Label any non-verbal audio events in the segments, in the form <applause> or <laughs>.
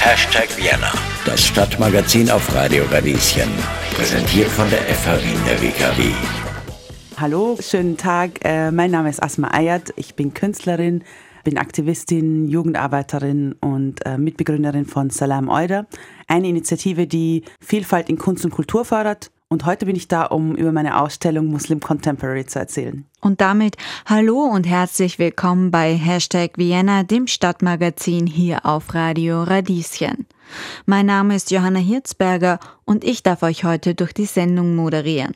Hashtag Vienna, das Stadtmagazin auf Radio Radieschen. Präsentiert von der FH Wien der WKW. Hallo, schönen Tag. Äh, mein Name ist Asma Ayat. Ich bin Künstlerin, bin Aktivistin, Jugendarbeiterin und äh, Mitbegründerin von Salam Euda, eine Initiative, die Vielfalt in Kunst und Kultur fördert. Und heute bin ich da, um über meine Ausstellung Muslim Contemporary zu erzählen. Und damit hallo und herzlich willkommen bei Hashtag Vienna, dem Stadtmagazin hier auf Radio Radieschen. Mein Name ist Johanna Hirzberger und ich darf euch heute durch die Sendung moderieren.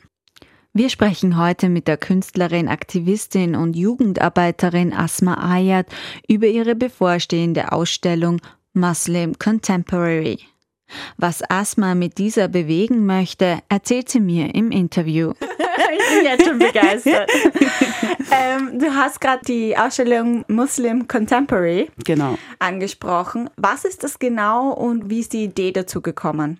Wir sprechen heute mit der Künstlerin, Aktivistin und Jugendarbeiterin Asma Ayat über ihre bevorstehende Ausstellung Muslim Contemporary. Was Asma mit dieser bewegen möchte, erzählt sie mir im Interview. <laughs> ich bin jetzt schon begeistert. <laughs> ähm, du hast gerade die Ausstellung Muslim Contemporary genau. angesprochen. Was ist das genau und wie ist die Idee dazu gekommen?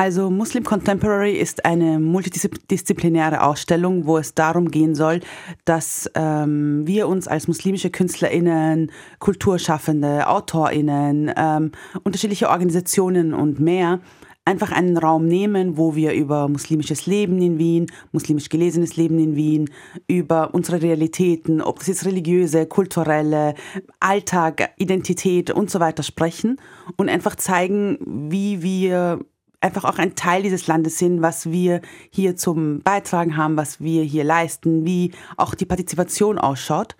Also Muslim Contemporary ist eine multidisziplinäre Ausstellung, wo es darum gehen soll, dass ähm, wir uns als muslimische KünstlerInnen, Kulturschaffende, AutorInnen, ähm, unterschiedliche Organisationen und mehr einfach einen Raum nehmen, wo wir über muslimisches Leben in Wien, muslimisch gelesenes Leben in Wien, über unsere Realitäten, ob das jetzt religiöse, kulturelle, Alltag, Identität und so weiter sprechen und einfach zeigen, wie wir einfach auch ein Teil dieses Landes sind, was wir hier zum Beitragen haben, was wir hier leisten, wie auch die Partizipation ausschaut.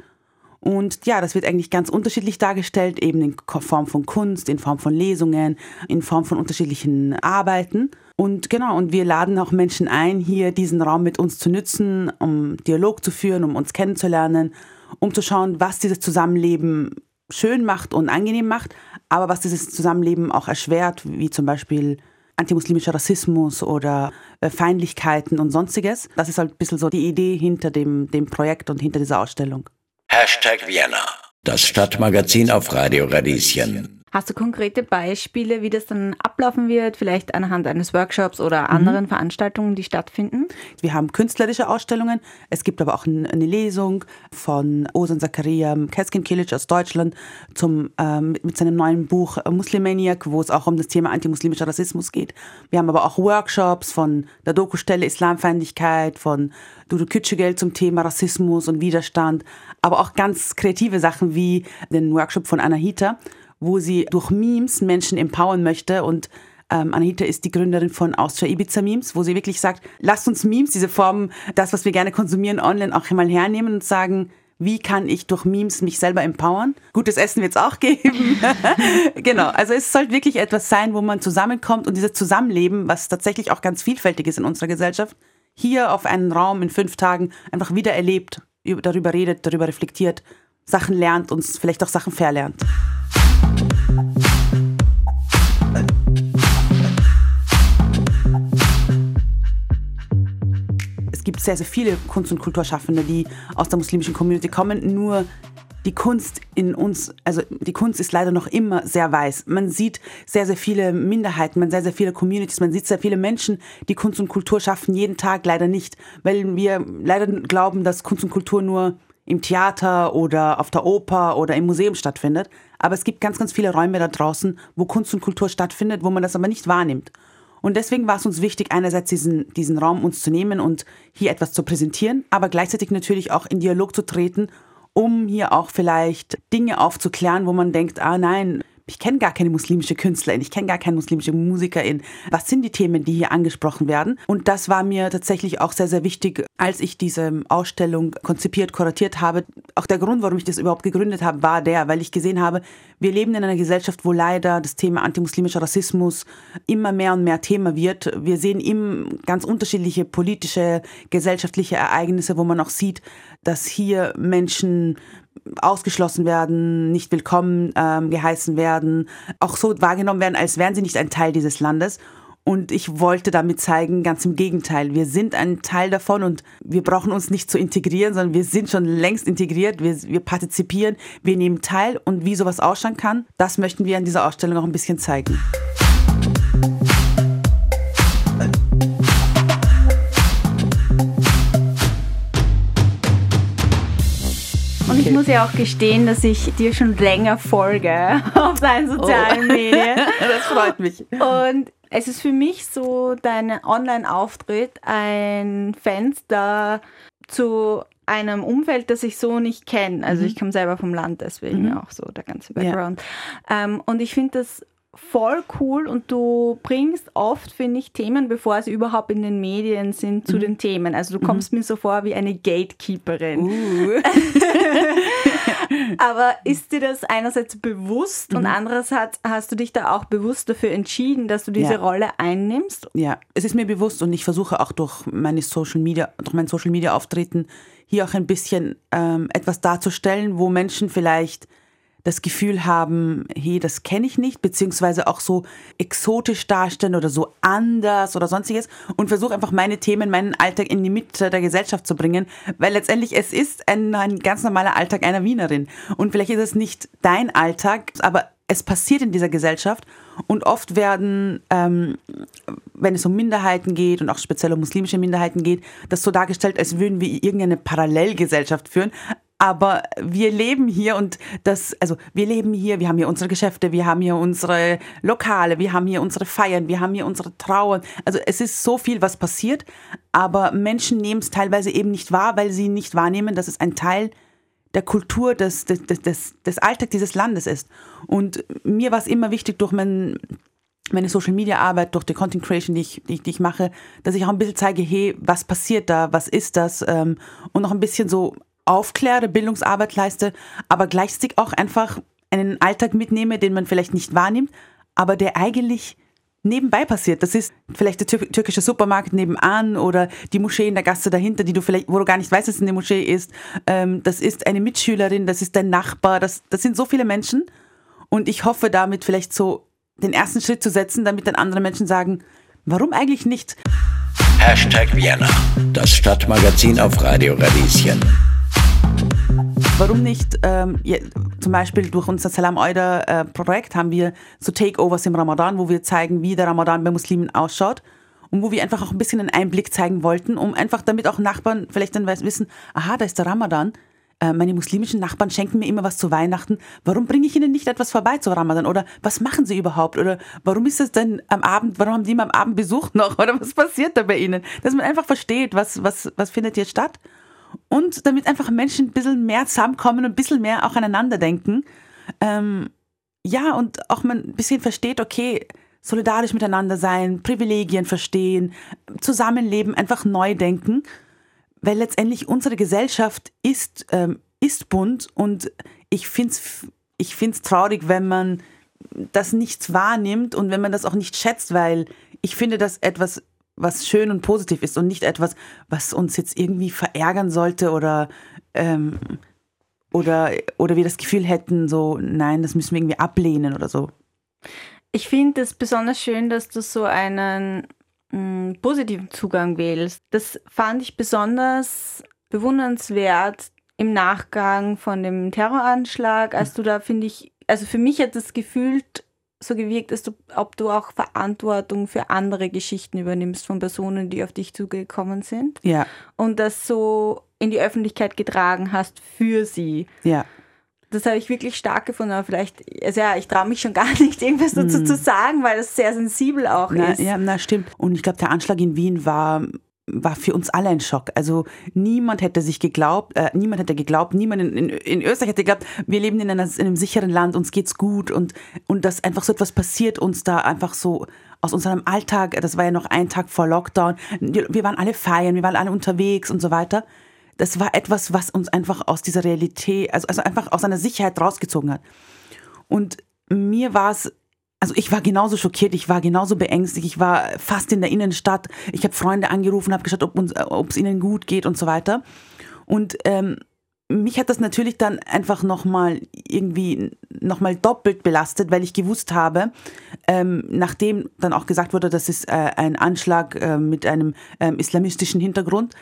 Und ja, das wird eigentlich ganz unterschiedlich dargestellt, eben in Form von Kunst, in Form von Lesungen, in Form von unterschiedlichen Arbeiten. Und genau, und wir laden auch Menschen ein, hier diesen Raum mit uns zu nützen, um Dialog zu führen, um uns kennenzulernen, um zu schauen, was dieses Zusammenleben schön macht und angenehm macht, aber was dieses Zusammenleben auch erschwert, wie zum Beispiel antimuslimischer Rassismus oder äh, Feindlichkeiten und sonstiges. Das ist halt ein bisschen so die Idee hinter dem, dem Projekt und hinter dieser Ausstellung. Hashtag Vienna, das Stadtmagazin auf Radio Radieschen. Hast du konkrete Beispiele, wie das dann ablaufen wird, vielleicht anhand eines Workshops oder anderen mhm. Veranstaltungen, die stattfinden? Wir haben künstlerische Ausstellungen. Es gibt aber auch eine Lesung von Osan Zakaria Keskin Kilic aus Deutschland zum, ähm, mit seinem neuen Buch Muslimaniac, wo es auch um das Thema antimuslimischer Rassismus geht. Wir haben aber auch Workshops von der Dokustelle Islamfeindlichkeit, von Dudu Kütschegel zum Thema Rassismus und Widerstand, aber auch ganz kreative Sachen wie den Workshop von Anahita wo sie durch Memes Menschen empowern möchte und ähm, Anahita ist die Gründerin von Austria Ibiza Memes, wo sie wirklich sagt, lasst uns Memes, diese Form, das, was wir gerne konsumieren, online auch mal hernehmen und sagen, wie kann ich durch Memes mich selber empowern? Gutes Essen wird es auch geben. <laughs> genau, also es sollte wirklich etwas sein, wo man zusammenkommt und dieses Zusammenleben, was tatsächlich auch ganz vielfältig ist in unserer Gesellschaft, hier auf einen Raum in fünf Tagen einfach wieder erlebt, darüber redet, darüber reflektiert, Sachen lernt und vielleicht auch Sachen verlernt. Sehr, sehr viele Kunst- und Kulturschaffende, die aus der muslimischen Community kommen. Nur die Kunst in uns, also die Kunst ist leider noch immer sehr weiß. Man sieht sehr, sehr viele Minderheiten, man sieht sehr, sehr viele Communities, man sieht sehr viele Menschen, die Kunst und Kultur schaffen, jeden Tag leider nicht, weil wir leider glauben, dass Kunst und Kultur nur im Theater oder auf der Oper oder im Museum stattfindet. Aber es gibt ganz, ganz viele Räume da draußen, wo Kunst und Kultur stattfindet, wo man das aber nicht wahrnimmt. Und deswegen war es uns wichtig, einerseits diesen, diesen Raum uns zu nehmen und hier etwas zu präsentieren, aber gleichzeitig natürlich auch in Dialog zu treten, um hier auch vielleicht Dinge aufzuklären, wo man denkt, ah nein, ich kenne gar keine muslimische Künstlerin, ich kenne gar keine muslimische Musikerin. Was sind die Themen, die hier angesprochen werden? Und das war mir tatsächlich auch sehr, sehr wichtig, als ich diese Ausstellung konzipiert, kuratiert habe. Auch der Grund, warum ich das überhaupt gegründet habe, war der, weil ich gesehen habe, wir leben in einer Gesellschaft, wo leider das Thema antimuslimischer Rassismus immer mehr und mehr Thema wird. Wir sehen immer ganz unterschiedliche politische, gesellschaftliche Ereignisse, wo man auch sieht, dass hier Menschen ausgeschlossen werden, nicht willkommen ähm, geheißen werden, auch so wahrgenommen werden, als wären sie nicht ein Teil dieses Landes. Und ich wollte damit zeigen, ganz im Gegenteil, wir sind ein Teil davon und wir brauchen uns nicht zu integrieren, sondern wir sind schon längst integriert, wir, wir partizipieren, wir nehmen teil und wie sowas ausschauen kann, das möchten wir an dieser Ausstellung auch ein bisschen zeigen. Ich muss ja auch gestehen, dass ich dir schon länger folge <laughs> auf deinen sozialen oh. Medien. <laughs> das freut mich. Und es ist für mich so, dein Online-Auftritt ein Fenster zu einem Umfeld, das ich so nicht kenne. Also mhm. ich komme selber vom Land, deswegen mhm. auch so der ganze Background. Ja. Ähm, und ich finde das voll cool und du bringst oft, finde ich, Themen, bevor sie überhaupt in den Medien sind, zu mhm. den Themen. Also du kommst mhm. mir so vor wie eine Gatekeeperin. Uh. <laughs> <laughs> Aber ist dir das einerseits bewusst mhm. und andererseits hast du dich da auch bewusst dafür entschieden, dass du diese ja. Rolle einnimmst? Ja, es ist mir bewusst und ich versuche auch durch meine Social Media, durch mein Social Media Auftreten hier auch ein bisschen ähm, etwas darzustellen, wo Menschen vielleicht das Gefühl haben, hey, das kenne ich nicht, beziehungsweise auch so exotisch darstellen oder so anders oder sonstiges und versuche einfach meine Themen, meinen Alltag in die Mitte der Gesellschaft zu bringen, weil letztendlich es ist ein, ein ganz normaler Alltag einer Wienerin. Und vielleicht ist es nicht dein Alltag, aber es passiert in dieser Gesellschaft und oft werden, ähm, wenn es um Minderheiten geht und auch speziell um muslimische Minderheiten geht, das so dargestellt, als würden wir irgendeine Parallelgesellschaft führen aber wir leben hier und das, also wir leben hier, wir haben hier unsere Geschäfte, wir haben hier unsere Lokale, wir haben hier unsere Feiern, wir haben hier unsere Trauern. Also es ist so viel, was passiert, aber Menschen nehmen es teilweise eben nicht wahr, weil sie nicht wahrnehmen, dass es ein Teil der Kultur des, des, des, des Alltags dieses Landes ist. Und mir war es immer wichtig, durch mein, meine Social Media Arbeit, durch die Content Creation, die ich, die, die, ich mache, dass ich auch ein bisschen zeige, hey, was passiert da, was ist das? Ähm, und noch ein bisschen so aufkläre, Bildungsarbeit leiste, aber gleichzeitig auch einfach einen Alltag mitnehme, den man vielleicht nicht wahrnimmt, aber der eigentlich nebenbei passiert. Das ist vielleicht der türkische Supermarkt nebenan oder die Moschee in der Gasse dahinter, die du vielleicht, wo du gar nicht weißt, dass es eine Moschee ist. Ähm, das ist eine Mitschülerin, das ist dein Nachbar, das, das sind so viele Menschen. Und ich hoffe damit vielleicht so den ersten Schritt zu setzen, damit dann andere Menschen sagen, warum eigentlich nicht? Hashtag Vienna, das Stadtmagazin auf Radio Radieschen. Warum nicht, ähm, ja, zum Beispiel durch unser Salam Euda äh, Projekt haben wir so Takeovers im Ramadan, wo wir zeigen, wie der Ramadan bei Muslimen ausschaut und wo wir einfach auch ein bisschen einen Einblick zeigen wollten, um einfach damit auch Nachbarn vielleicht dann wissen, aha, da ist der Ramadan, äh, meine muslimischen Nachbarn schenken mir immer was zu Weihnachten, warum bringe ich ihnen nicht etwas vorbei zu Ramadan? Oder was machen sie überhaupt? Oder warum ist es denn am Abend, warum haben die immer am Abend Besuch noch? <laughs> Oder was passiert da bei ihnen, dass man einfach versteht, was, was, was findet hier statt und damit einfach Menschen ein bisschen mehr zusammenkommen und ein bisschen mehr auch aneinander denken. Ähm, ja, und auch man ein bisschen versteht, okay, solidarisch miteinander sein, Privilegien verstehen, Zusammenleben, einfach neu denken, weil letztendlich unsere Gesellschaft ist, ähm, ist bunt und ich finde es ich find's traurig, wenn man das nicht wahrnimmt und wenn man das auch nicht schätzt, weil ich finde das etwas was schön und positiv ist und nicht etwas, was uns jetzt irgendwie verärgern sollte oder, ähm, oder, oder wir das Gefühl hätten, so, nein, das müssen wir irgendwie ablehnen oder so. Ich finde es besonders schön, dass du so einen mh, mm, positiven Zugang wählst. Das fand ich besonders bewundernswert im Nachgang von dem Terroranschlag, als du da, finde ich, also für mich hat das gefühlt so gewirkt, als du, ob du auch Verantwortung für andere Geschichten übernimmst von Personen, die auf dich zugekommen sind. Ja. Und das so in die Öffentlichkeit getragen hast für sie. Ja. Das habe ich wirklich stark gefunden, aber vielleicht, also ja, ich traue mich schon gar <laughs> nicht, irgendwas dazu mm. zu sagen, weil das sehr sensibel auch na, ist. Ja, na stimmt. Und ich glaube, der Anschlag in Wien war war für uns alle ein Schock. Also niemand hätte sich geglaubt, äh, niemand hätte geglaubt, niemand in, in, in, Österreich hätte geglaubt, wir leben in, einer, in einem sicheren Land, uns geht's gut und, und dass einfach so etwas passiert uns da einfach so aus unserem Alltag, das war ja noch ein Tag vor Lockdown, wir waren alle feiern, wir waren alle unterwegs und so weiter. Das war etwas, was uns einfach aus dieser Realität, also, also einfach aus einer Sicherheit rausgezogen hat. Und mir war es also ich war genauso schockiert, ich war genauso beängstigt, ich war fast in der Innenstadt. Ich habe Freunde angerufen, habe geschaut, ob es ihnen gut geht und so weiter. Und ähm, mich hat das natürlich dann einfach nochmal irgendwie nochmal doppelt belastet, weil ich gewusst habe, ähm, nachdem dann auch gesagt wurde, das ist äh, ein Anschlag äh, mit einem ähm, islamistischen Hintergrund,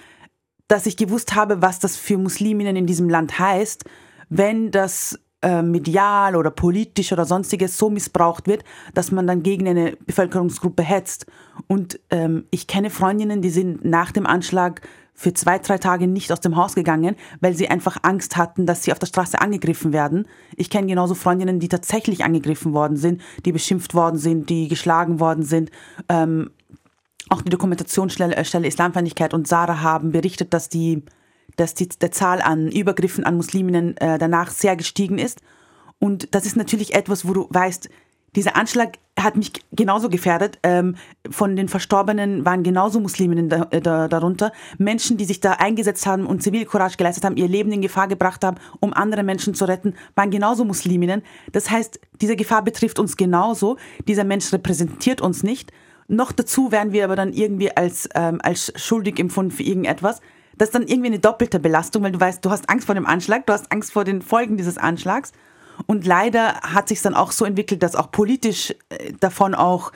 dass ich gewusst habe, was das für Musliminnen in diesem Land heißt, wenn das äh, medial oder politisch oder sonstiges so missbraucht wird, dass man dann gegen eine Bevölkerungsgruppe hetzt. Und ähm, ich kenne Freundinnen, die sind nach dem Anschlag für zwei, drei Tage nicht aus dem Haus gegangen, weil sie einfach Angst hatten, dass sie auf der Straße angegriffen werden. Ich kenne genauso Freundinnen, die tatsächlich angegriffen worden sind, die beschimpft worden sind, die geschlagen worden sind. Ähm, auch die Dokumentationsstelle äh, Islamfeindlichkeit und Sarah haben berichtet, dass die, dass die der Zahl an Übergriffen an Musliminnen äh, danach sehr gestiegen ist. Und das ist natürlich etwas, wo du weißt, dieser Anschlag hat mich genauso gefährdet. Ähm, von den Verstorbenen waren genauso Musliminnen da, äh, da, darunter. Menschen, die sich da eingesetzt haben und Zivilcourage geleistet haben, ihr Leben in Gefahr gebracht haben, um andere Menschen zu retten, waren genauso Musliminnen. Das heißt, diese Gefahr betrifft uns genauso. Dieser Mensch repräsentiert uns nicht. Noch dazu werden wir aber dann irgendwie als, ähm, als schuldig empfunden für irgendetwas. Das ist dann irgendwie eine doppelte Belastung, weil du weißt, du hast Angst vor dem Anschlag, du hast Angst vor den Folgen dieses Anschlags. Und leider hat sich dann auch so entwickelt, dass auch politisch äh, davon auch,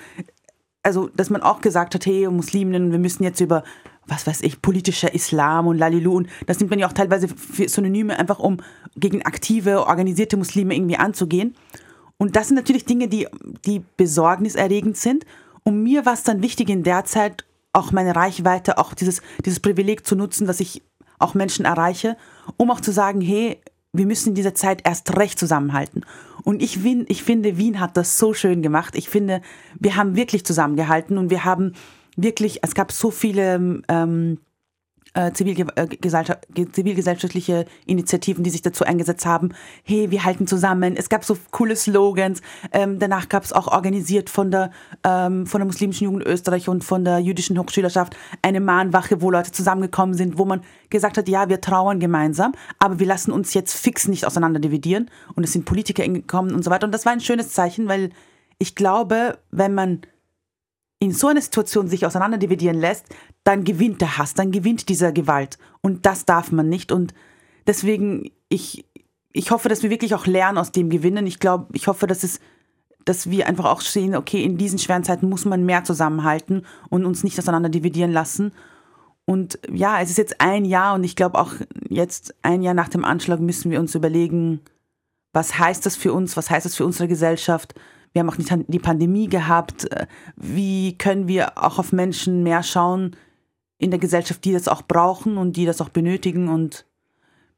also dass man auch gesagt hat, hey, Musliminnen, wir müssen jetzt über was weiß ich, politischer Islam und Lalilu. Und das nimmt man ja auch teilweise für Synonyme, einfach um gegen aktive, organisierte Muslime irgendwie anzugehen. Und das sind natürlich Dinge, die, die besorgniserregend sind. Und mir war es dann wichtig in der Zeit, auch meine Reichweite, auch dieses, dieses Privileg zu nutzen, dass ich auch Menschen erreiche, um auch zu sagen, hey, wir müssen in dieser Zeit erst recht zusammenhalten. Und ich, ich finde, Wien hat das so schön gemacht. Ich finde, wir haben wirklich zusammengehalten und wir haben wirklich, es gab so viele ähm, äh, zivilgesellschaftliche Initiativen, die sich dazu eingesetzt haben, hey, wir halten zusammen. Es gab so coole Slogans. Ähm, danach gab es auch organisiert von der, ähm, von der muslimischen Jugend Österreich und von der jüdischen Hochschülerschaft eine Mahnwache, wo Leute zusammengekommen sind, wo man gesagt hat, ja, wir trauern gemeinsam, aber wir lassen uns jetzt fix nicht auseinander dividieren. Und es sind Politiker gekommen und so weiter. Und das war ein schönes Zeichen, weil ich glaube, wenn man in so einer Situation sich auseinanderdividieren lässt, dann gewinnt der Hass, dann gewinnt dieser Gewalt. Und das darf man nicht. Und deswegen, ich, ich hoffe, dass wir wirklich auch lernen aus dem Gewinnen. Ich glaube, ich hoffe, dass es dass wir einfach auch sehen, okay, in diesen schweren Zeiten muss man mehr zusammenhalten und uns nicht auseinander dividieren lassen. Und ja, es ist jetzt ein Jahr und ich glaube auch jetzt ein Jahr nach dem Anschlag müssen wir uns überlegen, was heißt das für uns, was heißt das für unsere Gesellschaft, wir haben auch die Pandemie gehabt. Äh, wie können wir auch auf Menschen mehr schauen in der Gesellschaft, die das auch brauchen und die das auch benötigen? Und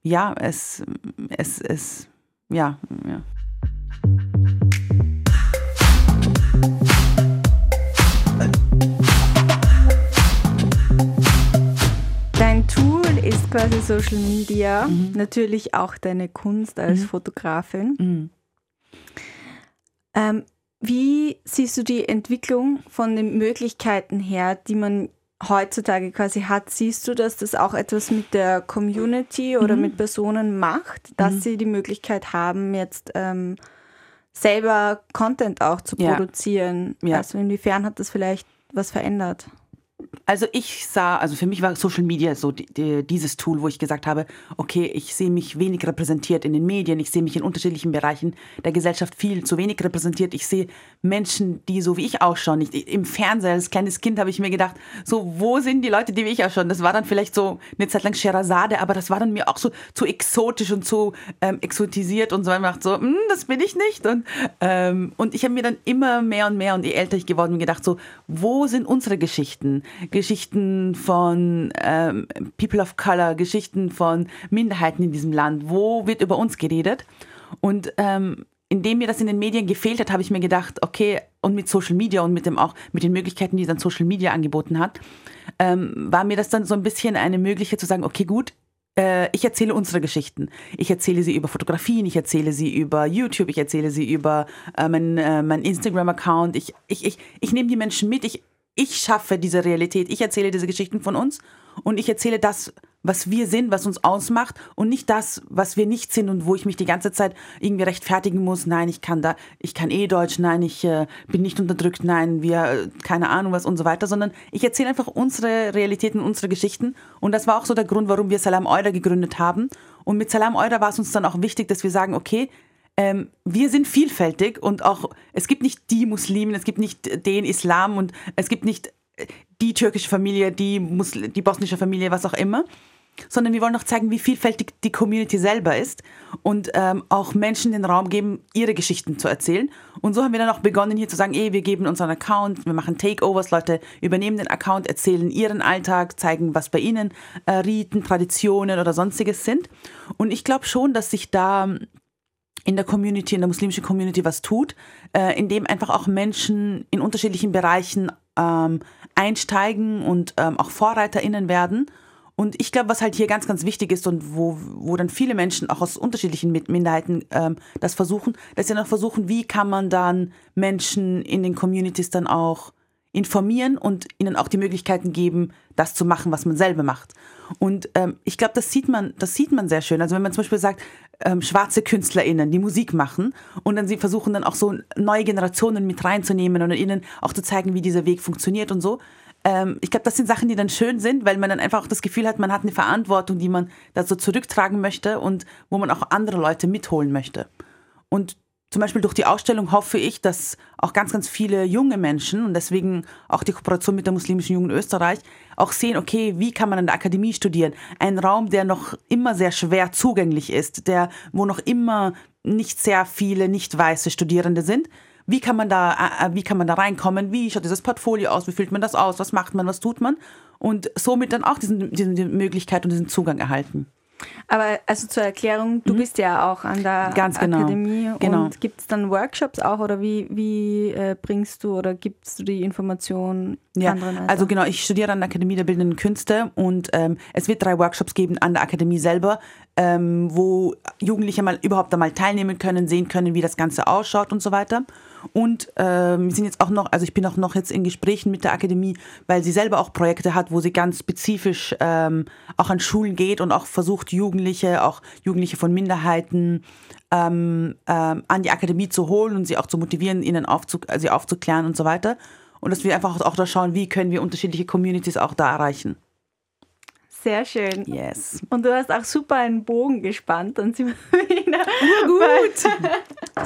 ja, es, es, es, ja, ja. Dein Tool ist quasi Social Media, mhm. natürlich auch deine Kunst als mhm. Fotografin. Mhm. Ähm, wie siehst du die Entwicklung von den Möglichkeiten her, die man heutzutage quasi hat? Siehst du, dass das auch etwas mit der Community oder mhm. mit Personen macht, dass mhm. sie die Möglichkeit haben, jetzt ähm, selber Content auch zu produzieren? Ja. Also inwiefern hat das vielleicht was verändert? Also ich sah, also für mich war Social Media so die, die, dieses Tool, wo ich gesagt habe, okay, ich sehe mich wenig repräsentiert in den Medien, ich sehe mich in unterschiedlichen Bereichen der Gesellschaft viel zu wenig repräsentiert. Ich sehe Menschen, die so wie ich ausschauen. Ich, Im Fernsehen als kleines Kind habe ich mir gedacht, so wo sind die Leute, die wie ich ausschauen? Das war dann vielleicht so eine Zeit lang Sherazade, aber das war dann mir auch so zu exotisch und zu ähm, exotisiert und so. Ich dachte so, hm, das bin ich nicht. Und, ähm, und ich habe mir dann immer mehr und mehr und je älter ich geworden bin, gedacht so, wo sind unsere Geschichten? Geschichten von ähm, People of Color, Geschichten von Minderheiten in diesem Land. Wo wird über uns geredet? Und ähm, indem mir das in den Medien gefehlt hat, habe ich mir gedacht, okay, und mit Social Media und mit dem auch mit den Möglichkeiten, die dann Social Media angeboten hat, ähm, war mir das dann so ein bisschen eine Möglichkeit zu sagen, okay, gut, äh, ich erzähle unsere Geschichten. Ich erzähle sie über Fotografien, ich erzähle sie über YouTube, ich erzähle sie über äh, mein, äh, mein Instagram-Account. Ich, ich, ich, ich nehme die Menschen mit, ich ich schaffe diese Realität, ich erzähle diese Geschichten von uns und ich erzähle das, was wir sind, was uns ausmacht und nicht das, was wir nicht sind und wo ich mich die ganze Zeit irgendwie rechtfertigen muss. Nein, ich kann da, ich kann eh Deutsch, nein, ich äh, bin nicht unterdrückt, nein, wir, äh, keine Ahnung was und so weiter, sondern ich erzähle einfach unsere Realitäten, unsere Geschichten und das war auch so der Grund, warum wir Salam Euda gegründet haben. Und mit Salam Euda war es uns dann auch wichtig, dass wir sagen, okay, ähm, wir sind vielfältig und auch, es gibt nicht die Muslimen, es gibt nicht den Islam und es gibt nicht äh, die türkische Familie, die, Musl die bosnische Familie, was auch immer. sondern wir wollen auch zeigen, wie vielfältig die Community selber ist und ähm, auch Menschen den Raum geben, ihre Geschichten zu erzählen. Und so haben wir dann auch begonnen, hier zu sagen, ey, wir geben unseren Account, wir machen Takeovers, Leute übernehmen den Account, erzählen ihren Alltag, zeigen, was bei ihnen äh, Riten, Traditionen oder sonstiges sind. Und ich glaube schon, dass sich da in der Community, in der muslimischen Community was tut, äh, indem einfach auch Menschen in unterschiedlichen Bereichen ähm, einsteigen und ähm, auch VorreiterInnen werden und ich glaube, was halt hier ganz, ganz wichtig ist und wo, wo dann viele Menschen auch aus unterschiedlichen Minderheiten ähm, das versuchen, dass sie noch versuchen, wie kann man dann Menschen in den Communities dann auch informieren und ihnen auch die Möglichkeiten geben, das zu machen, was man selber macht. Und ähm, ich glaube, das sieht man, das sieht man sehr schön. Also wenn man zum Beispiel sagt, ähm, schwarze KünstlerInnen, die Musik machen und dann sie versuchen dann auch so neue Generationen mit reinzunehmen und ihnen auch zu zeigen, wie dieser Weg funktioniert und so, ähm, ich glaube, das sind Sachen, die dann schön sind, weil man dann einfach auch das Gefühl hat, man hat eine Verantwortung, die man da so zurücktragen möchte und wo man auch andere Leute mitholen möchte. Und zum Beispiel durch die Ausstellung hoffe ich, dass auch ganz, ganz viele junge Menschen und deswegen auch die Kooperation mit der muslimischen Jugend Österreich auch sehen, okay, wie kann man an der Akademie studieren? Ein Raum, der noch immer sehr schwer zugänglich ist, der, wo noch immer nicht sehr viele nicht weiße Studierende sind, wie kann man da, äh, äh, wie kann man da reinkommen? Wie schaut dieses Portfolio aus? Wie füllt man das aus? Was macht man? Was tut man? Und somit dann auch diesen, diese Möglichkeit und diesen Zugang erhalten. Aber also zur Erklärung, du mhm. bist ja auch an der Ganz genau. Akademie genau. und gibt es dann Workshops auch oder wie, wie äh, bringst du oder gibst du die Informationen ja, anderen? Also? also genau, ich studiere an der Akademie der Bildenden Künste und ähm, es wird drei Workshops geben an der Akademie selber, ähm, wo Jugendliche mal überhaupt einmal teilnehmen können, sehen können, wie das Ganze ausschaut und so weiter. Und ähm, wir sind jetzt auch noch, also ich bin auch noch jetzt in Gesprächen mit der Akademie, weil sie selber auch Projekte hat, wo sie ganz spezifisch ähm, auch an Schulen geht und auch versucht, Jugendliche, auch Jugendliche von Minderheiten ähm, ähm, an die Akademie zu holen und sie auch zu motivieren, ihnen aufzu sie aufzuklären und so weiter. Und dass wir einfach auch da schauen, wie können wir unterschiedliche Communities auch da erreichen. Sehr schön. Yes. Und du hast auch super einen Bogen gespannt und sie <laughs> wieder. Gut.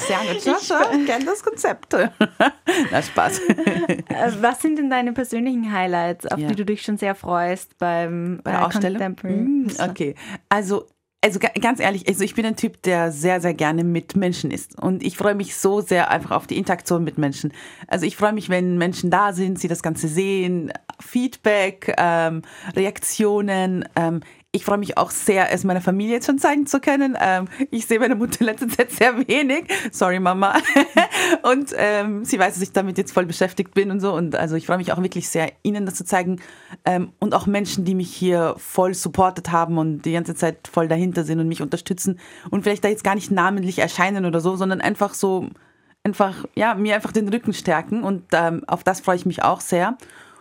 Sehr gut. Sascha, ich kenne das Konzept. <laughs> Na, Spaß. Äh, was sind denn deine persönlichen Highlights, auf ja. die du dich schon sehr freust beim bei der Ausstellung? Mm, okay. Also also ganz ehrlich, also ich bin ein Typ, der sehr, sehr gerne mit Menschen ist. Und ich freue mich so sehr einfach auf die Interaktion mit Menschen. Also ich freue mich, wenn Menschen da sind, sie das Ganze sehen, Feedback, ähm, Reaktionen. Ähm, ich freue mich auch sehr, es meiner Familie jetzt schon zeigen zu können. Ähm, ich sehe meine Mutter in letzter Zeit sehr wenig. Sorry, Mama. <laughs> und ähm, sie weiß, dass ich damit jetzt voll beschäftigt bin und so. Und also ich freue mich auch wirklich sehr, Ihnen das zu zeigen. Ähm, und auch Menschen, die mich hier voll supportet haben und die ganze Zeit voll dahinter sind und mich unterstützen. Und vielleicht da jetzt gar nicht namentlich erscheinen oder so, sondern einfach so, einfach, ja, mir einfach den Rücken stärken. Und ähm, auf das freue ich mich auch sehr.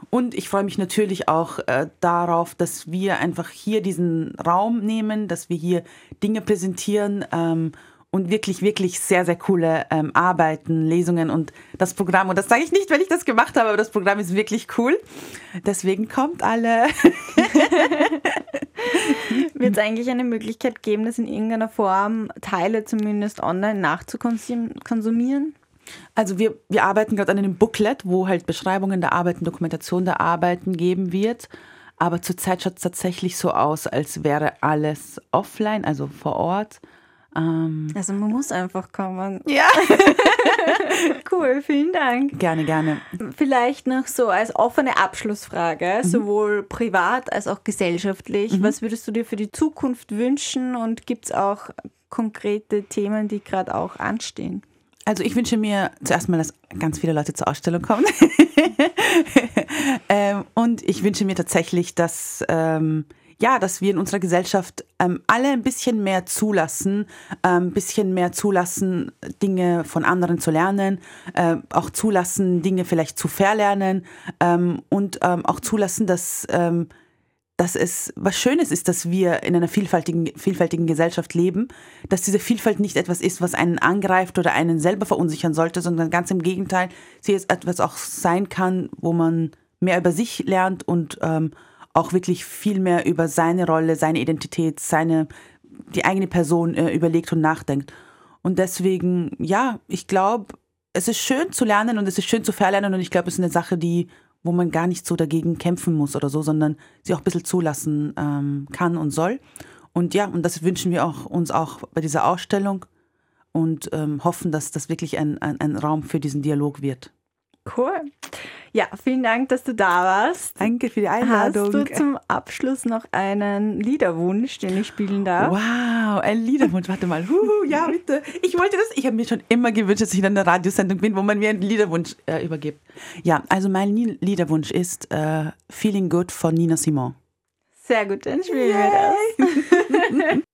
Und ich freue mich natürlich auch äh, darauf, dass wir einfach hier diesen Raum nehmen, dass wir hier Dinge präsentieren ähm, und wirklich, wirklich sehr, sehr coole ähm, Arbeiten, Lesungen und das Programm. Und das sage ich nicht, weil ich das gemacht habe, aber das Programm ist wirklich cool. Deswegen kommt alle. <laughs> Wird es eigentlich eine Möglichkeit geben, das in irgendeiner Form Teile zumindest online nachzukonsumieren? Also wir, wir arbeiten gerade an einem Booklet, wo halt Beschreibungen der Arbeiten, Dokumentation der Arbeiten geben wird. Aber zurzeit schaut es tatsächlich so aus, als wäre alles offline, also vor Ort. Ähm also man muss einfach kommen. Ja. <laughs> cool, vielen Dank. Gerne, gerne. Vielleicht noch so als offene Abschlussfrage, mhm. sowohl privat als auch gesellschaftlich. Mhm. Was würdest du dir für die Zukunft wünschen und gibt es auch konkrete Themen, die gerade auch anstehen? Also ich wünsche mir zuerst mal, dass ganz viele Leute zur Ausstellung kommen. <laughs> ähm, und ich wünsche mir tatsächlich, dass, ähm, ja, dass wir in unserer Gesellschaft ähm, alle ein bisschen mehr zulassen, ein ähm, bisschen mehr zulassen, Dinge von anderen zu lernen, äh, auch zulassen, Dinge vielleicht zu verlernen ähm, und ähm, auch zulassen, dass dass es was Schönes ist, dass wir in einer vielfältigen, vielfältigen Gesellschaft leben, dass diese Vielfalt nicht etwas ist, was einen angreift oder einen selber verunsichern sollte, sondern ganz im Gegenteil, sie es etwas auch sein kann, wo man mehr über sich lernt und ähm, auch wirklich viel mehr über seine Rolle, seine Identität, seine, die eigene Person äh, überlegt und nachdenkt. Und deswegen, ja, ich glaube, es ist schön zu lernen und es ist schön zu verlernen und ich glaube, es ist eine Sache, die wo man gar nicht so dagegen kämpfen muss oder so, sondern sie auch ein bisschen zulassen ähm, kann und soll. Und ja, und das wünschen wir auch, uns auch bei dieser Ausstellung und ähm, hoffen, dass das wirklich ein, ein, ein Raum für diesen Dialog wird. Cool. Ja, vielen Dank, dass du da warst. Danke für die Einladung. Hast du zum Abschluss noch einen Liederwunsch, den ich spielen darf? Wow, ein Liederwunsch. Warte mal. Huhu, ja, <laughs> bitte. Ich wollte das. Ich habe mir schon immer gewünscht, dass ich in einer Radiosendung bin, wo man mir einen Liederwunsch äh, übergibt. Ja, also mein Liederwunsch ist äh, Feeling Good von Nina Simon. Sehr gut, dann spielen wir das. <laughs>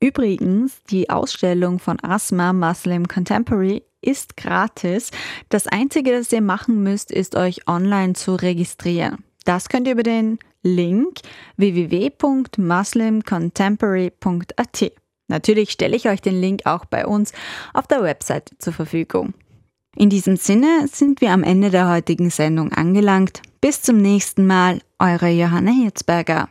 Übrigens, die Ausstellung von Asma Muslim Contemporary ist gratis. Das Einzige, das ihr machen müsst, ist euch online zu registrieren. Das könnt ihr über den Link www.muslimcontemporary.at. Natürlich stelle ich euch den Link auch bei uns auf der Website zur Verfügung. In diesem Sinne sind wir am Ende der heutigen Sendung angelangt. Bis zum nächsten Mal, eure Johanna Hirzberger.